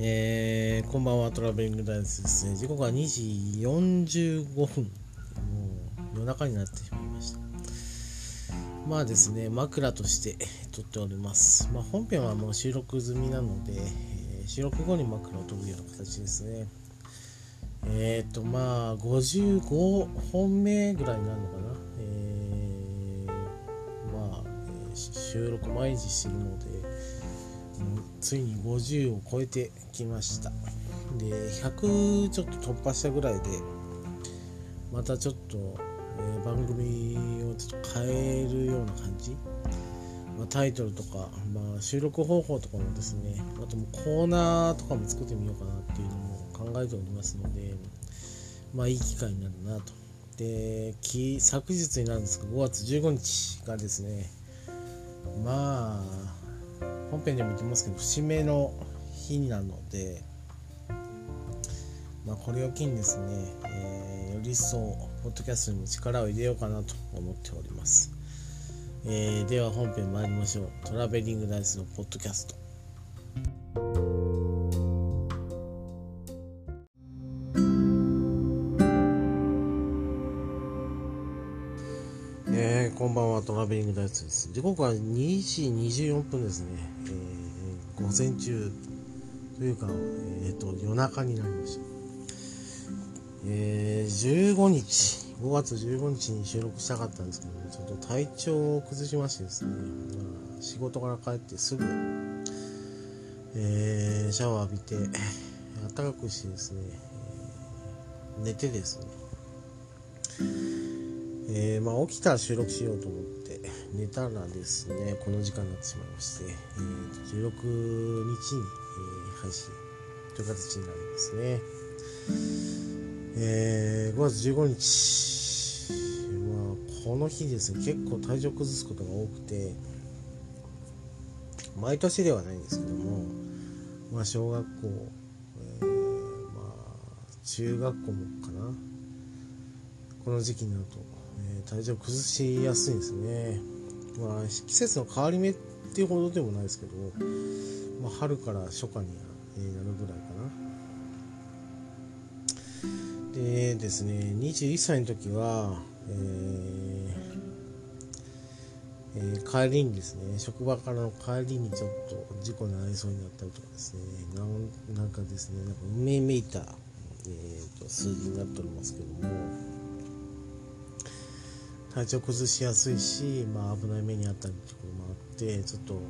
えー、こんばんはトラベリングダイスですね。時刻は2時45分。もう夜中になってしまいました。まあですね枕として撮っております。まあ、本編はもう収録済みなので、えー、収録後に枕を撮るような形ですね。えっ、ー、とまあ55本目ぐらいになるのかな。えー、まあ、え収録毎日してるのでついに50を超えてきました。で100ちょっと突破したぐらいでまたちょっと、えー、番組をちょっと変えるような感じ、まあ、タイトルとか、まあ、収録方法とかもですねあともコーナーとかも作ってみようかなっていうのも考えておりますのでまあいい機会になるなと。で昨日になるんですが5月15日がですねまあ本編でも言ってますけど節目の日なので、まあ、これを機にですね、えー、より一層ポッドキャストにも力を入れようかなと思っております、えー、では本編参りましょうトラベリングダイスのポッドキャストえー、こんばんは、トラベリングダイスです。時刻は2時24分ですね。午前中というか、えーと、夜中になりました。えー、15日、5月15日に収録したかったんですけど、ね、ちょっと体調を崩しましてですね、まあ、仕事から帰ってすぐ、えー、シャワー浴びて、暖かくしてですね、寝てですね、えー、まあ、起きたら収録しようと思って寝たらですねこの時間になってしまいまして、えー、16日に、えー、配信という形になりますね、えー、5月15日、まあ、この日ですね結構体調崩すことが多くて毎年ではないんですけども、まあ、小学校、えー、まあ、中学校もかなこの時期になるとえ体調崩しやすいんですね。まあ、季節の変わり目っていうほどでもないですけど、まあ、春から初夏になるぐらいかな。でですね、21歳の時は、えーえー、帰りにですね、職場からの帰りにちょっと事故に遭いそうになったりとかですね、なんなんかですね、なんか運命めいた、えーと数字になっておりますけども、体調崩しやすいし、まあ、危ない目にあったりところもあってちょっと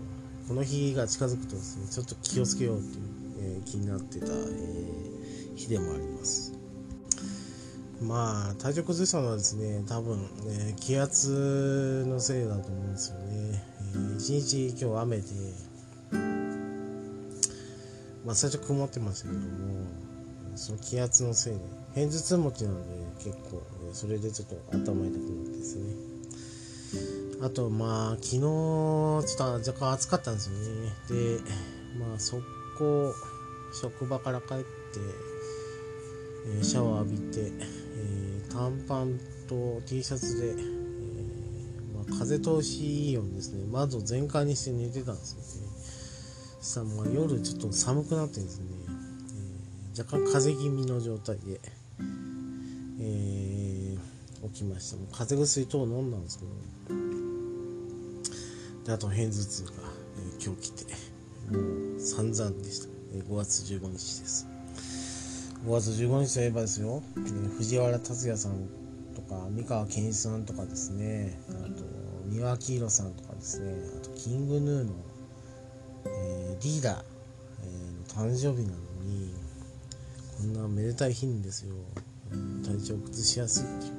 この日が近づくとですねちょっと気をつけようっていう、えー、気になってた、えー、日でもあります。まあ体調崩したのはですね多分、ね、気圧のせいだと思うんですよね、えー、一日今日雨でまあ最初曇ってましたけどもその気圧のせいで偏頭痛持ちなので結構それでちょっと頭痛くなってですね。あとまあ昨日ちょっと若干暑かったんですよね。でまあ速攻職場から帰って、え、シャワー浴びて、えー、短パンと T シャツで、えー、まあ、風通しいいようにですね窓全開にして寝てたんですよね。そしたらまあ夜ちょっと寒くなってですね、若干風邪気味の状態でえー、起きました。もう風邪薬等飲んだんですけど。であと片頭痛が、えー、今日来てもう散々でした、えー、5月15日です。5月15日といえばですよ、えー、藤原竜也さんとか三河健一さんとかですね。あと三輪明宏さんとかですね。あとキングヌーの、えー、リーダー、えー、の誕生日なのにこんなめでたい日にですよ。体調崩しやすいっていう、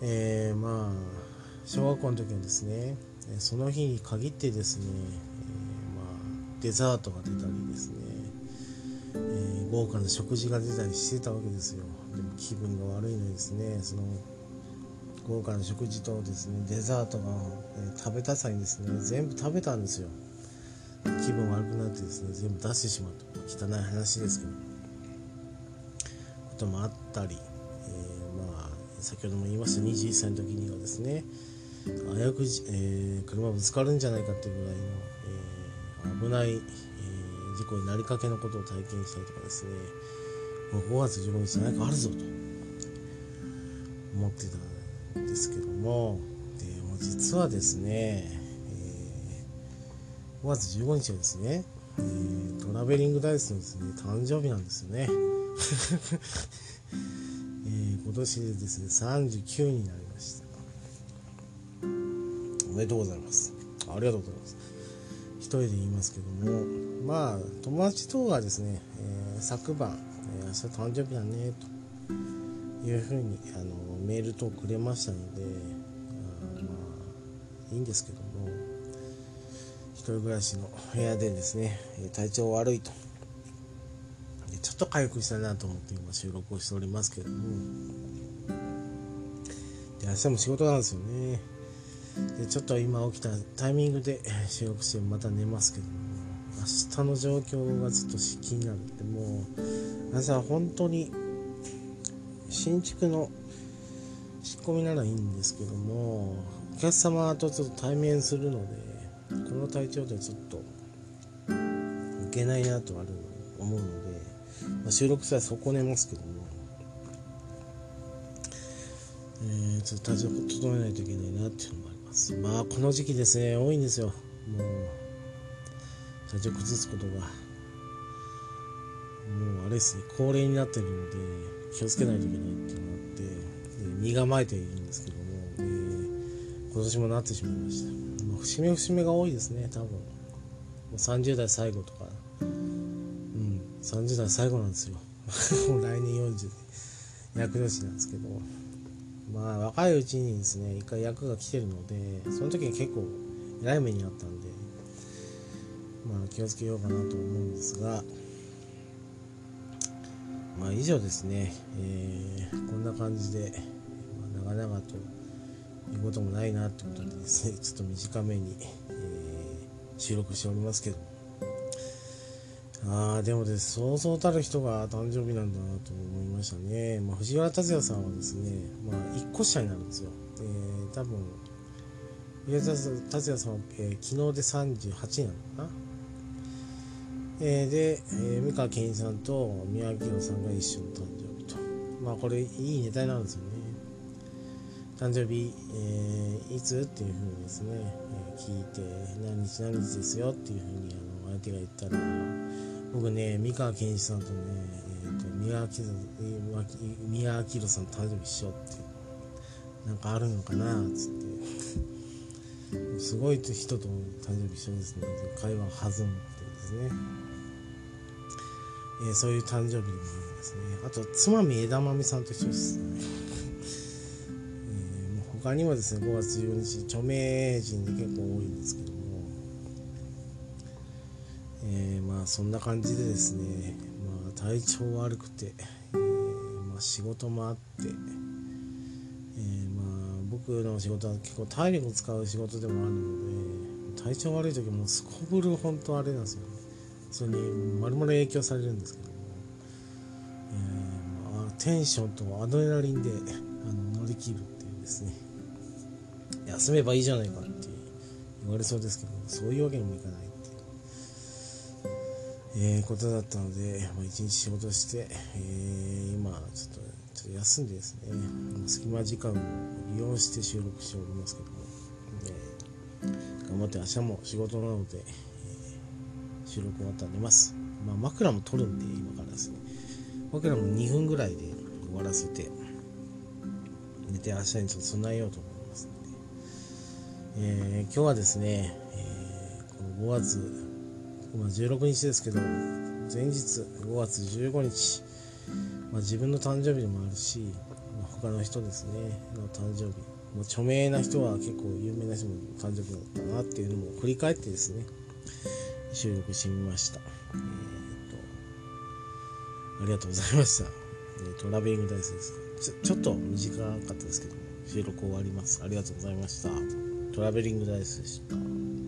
えー、まあ小学校の時はですねその日に限ってですね、えー、まあ、デザートが出たりですね、えー、豪華な食事が出たりしてたわけですよ。でも気分が悪いのにですねその豪華な食事とですねデザートが、え、食べたさにですね全部食べたんですよ。気分悪くなってですね全部出してしまうと汚い話ですけど。こともあったり、えー、まあ先ほども言いました21歳の時にはですね危うく、えー、車ぶつかるんじゃないかっていうぐらいの、えー、危ない、えー、事故になりかけのことを体験したりとかですねもう5月15日何かあるぞと思ってたんですけどもでも実はですね、えー、5月15日はですね、えー、トラベリングダイスのですね誕生日なんですよね、えー、今年でですね39になりました。おめでとうございます。ありがとうございます。一人で言いますけどもまあ友達とはですね、えー、昨晩、えー、明日誕生日だねというふうにあのメールとくれましたのであまあいいんですけども一人暮らしの部屋でですね体調悪いとちょっと回復したいなと思って今収録をしておりますけどもで明日も仕事なんですよね。でちょっと今起きたタイミングで収録してまた寝ますけども明日の状況がずっと気になる。ってもう明日は本当に新築の仕込みならいいんですけどもお客様とちょっと対面するのでこの体調でちょっといけないなとある思うので、まあ、収録したら損ねますけども。えー、ちょっと体調整えないといけないなっていうのもあります。まあこの時期ですね。多いんですよ。もう体調崩すことが。もうあれですね。高齢になってるので気をつけないといけないっていうのがあって身構えているんですけども、えー、今年もなってしまいました、まあ、節目節目が多いですね。多分。もう30代最後とか30代最後なんですよ。来年40で役年なんですけど。まあ若いうちにですね一回役が来てるのでその時に結構偉い目にあったんでまあ気をつけようかなと思うんですが。まあ以上ですね、えー、こんな感じで、まあ、長々と言うこともないなってことでですねちょっと短めに、えー、収録しておりますけども。ああでもですそうそうたる人が誕生日なんだなと思いましたね、まあ、藤原竜也さんはですね、まあ、1個下になるんですよ、えー、多分藤原竜也さんは、えー、昨日で38なのかな。えー、で、えー、三河健一さんと宮城野さんが一緒の誕生日と。まあこれいいネタなんですよね。誕生日、えー、いつっていうふうにですね、え、聞いて何日何日ですよっていうふうにあの相手が言ったら僕ね三河健一さんとね、えーと、宮脇宮脇さん誕生日一緒ってなんかあるのかなっつって。すごい人と誕生日一緒ですね。会話弾むってですね。えー、そういう誕生日でもあるんですね。あとつまみ枝豆さんと一緒ですね、えー、他にもですね5月15日著名人で結構多いんですけど、えー、まあそんな感じでですね、まあ、体調悪くて、えー、まあ、仕事もあって、えまあ、僕の仕事は結構体力を使う仕事でもあるので体調悪い時もすこぶる本当あれなんですよ。ねそれにまるまる影響されるんですけども、えまあ、テンションとアドレナリンであの乗り切るっていうですね。休めばいいじゃないかって言われそうですけどそういうわけにもいかない、えー、ことだったので、まあ、一日仕事して、えー、今ちょっとちょっと休んでですね隙間時間を利用して収録しておりますけども、えー、頑張って明日も仕事なので収録終わったら寝ます。まあ、枕も取るんで、今からですね。枕も2分ぐらいで終わらせて、寝て明日にちょっと備えようと思いますので、えー、今日はですね、えー、この5月、今16日ですけど、前日5月15日、まあ、自分の誕生日でもあるし、まあ、他の人ですね、の誕生日、もう著名な人は結構有名な人も誕生日だったなっていうのも振り返ってですね、収録してみました。えー、っと、ありがとうございました。えー、トラベリングダイスですちょ。ちょっと短かったですけども、収録終わります。ありがとうございました。トラベリングダイスでした。